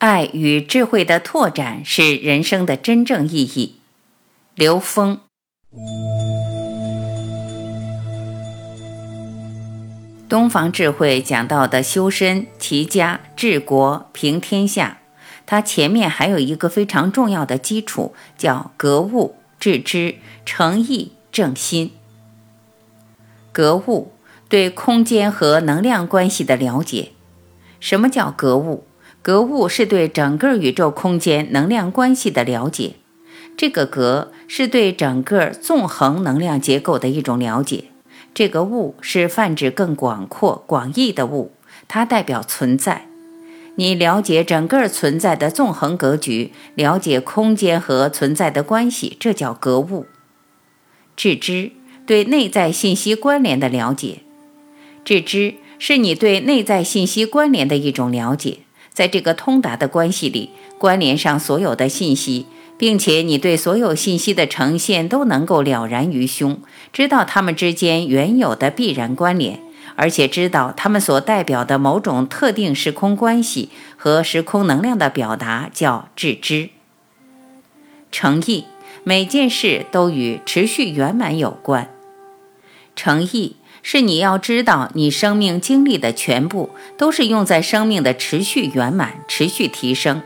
爱与智慧的拓展是人生的真正意义。刘峰，东方智慧讲到的修身、齐家、治国、平天下，它前面还有一个非常重要的基础，叫格物、致知、诚意、正心。格物对空间和能量关系的了解。什么叫格物？格物是对整个宇宙空间能量关系的了解，这个格是对整个纵横能量结构的一种了解，这个物是泛指更广阔广义的物，它代表存在。你了解整个存在的纵横格局，了解空间和存在的关系，这叫格物。致知对内在信息关联的了解，致知是你对内在信息关联的一种了解。在这个通达的关系里，关联上所有的信息，并且你对所有信息的呈现都能够了然于胸，知道它们之间原有的必然关联，而且知道它们所代表的某种特定时空关系和时空能量的表达，叫致知。诚意，每件事都与持续圆满有关。诚意。是你要知道，你生命经历的全部都是用在生命的持续圆满、持续提升、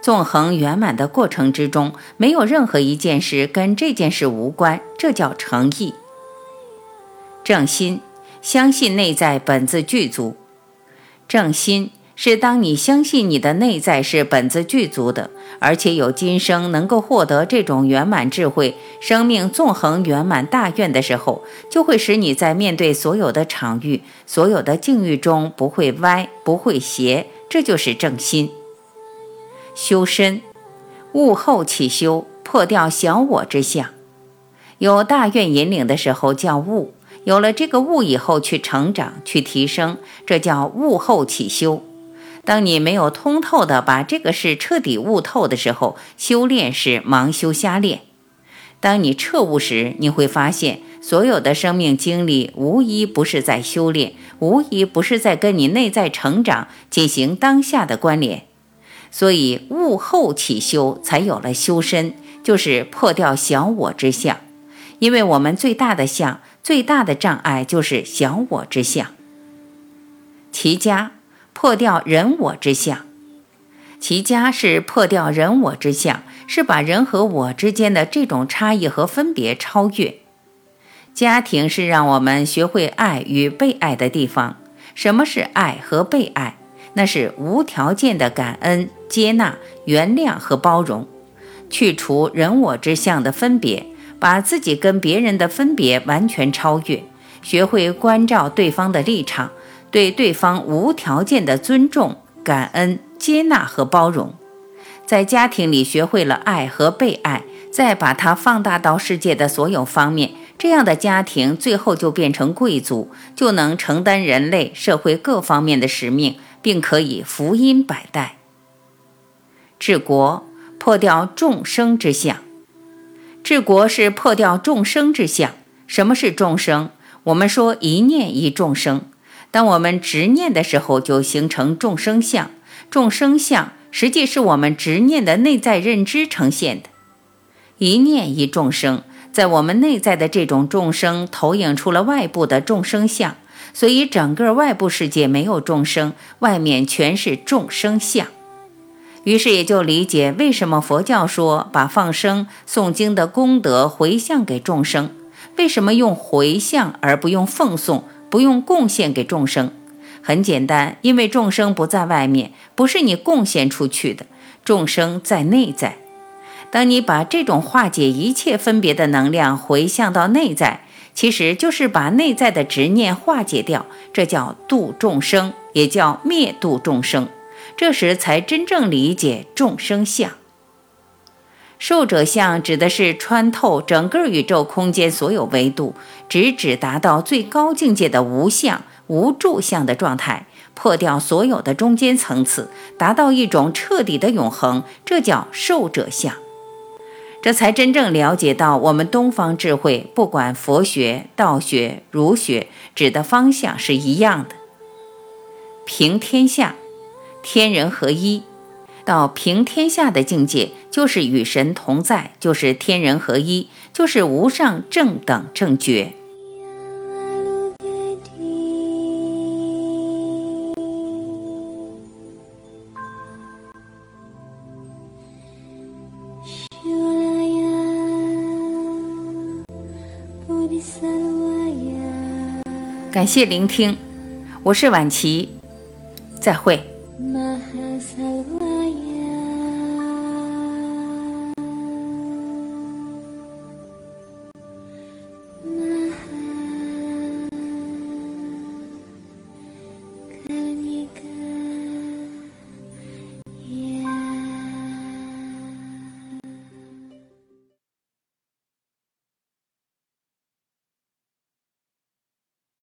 纵横圆满的过程之中，没有任何一件事跟这件事无关，这叫诚意。正心，相信内在本自具足。正心。是当你相信你的内在是本自具足的，而且有今生能够获得这种圆满智慧、生命纵横圆满大愿的时候，就会使你在面对所有的场域、所有的境遇中不会歪、不会斜，这就是正心。修身，悟后起修，破掉小我之相。有大愿引领的时候叫悟，有了这个悟以后去成长、去提升，这叫悟后起修。当你没有通透的把这个事彻底悟透的时候，修炼是盲修瞎练。当你彻悟时，你会发现所有的生命经历无一不是在修炼，无一不是在跟你内在成长进行当下的关联。所以悟后起修，才有了修身，就是破掉小我之相。因为我们最大的相，最大的障碍就是小我之相。齐家。破掉人我之相，齐家是破掉人我之相，是把人和我之间的这种差异和分别超越。家庭是让我们学会爱与被爱的地方。什么是爱和被爱？那是无条件的感恩、接纳、原谅和包容，去除人我之相的分别，把自己跟别人的分别完全超越，学会关照对方的立场。对对方无条件的尊重、感恩、接纳和包容，在家庭里学会了爱和被爱，再把它放大到世界的所有方面，这样的家庭最后就变成贵族，就能承担人类社会各方面的使命，并可以福音百代。治国破掉众生之相，治国是破掉众生之相。什么是众生？我们说一念一众生。当我们执念的时候，就形成众生相。众生相实际是我们执念的内在认知呈现的。一念一众生，在我们内在的这种众生投影出了外部的众生相，所以整个外部世界没有众生，外面全是众生相。于是也就理解为什么佛教说把放生、诵经的功德回向给众生，为什么用回向而不用奉送。不用贡献给众生，很简单，因为众生不在外面，不是你贡献出去的，众生在内在。当你把这种化解一切分别的能量回向到内在，其实就是把内在的执念化解掉，这叫度众生，也叫灭度众生。这时才真正理解众生相。寿者相指的是穿透整个宇宙空间所有维度，直指达到最高境界的无相、无住相的状态，破掉所有的中间层次，达到一种彻底的永恒，这叫寿者相。这才真正了解到，我们东方智慧，不管佛学、道学、儒学，指的方向是一样的。平天下，天人合一。到平天下的境界，就是与神同在，就是天人合一，就是无上正等正觉。感谢聆听，我是晚琪，再会。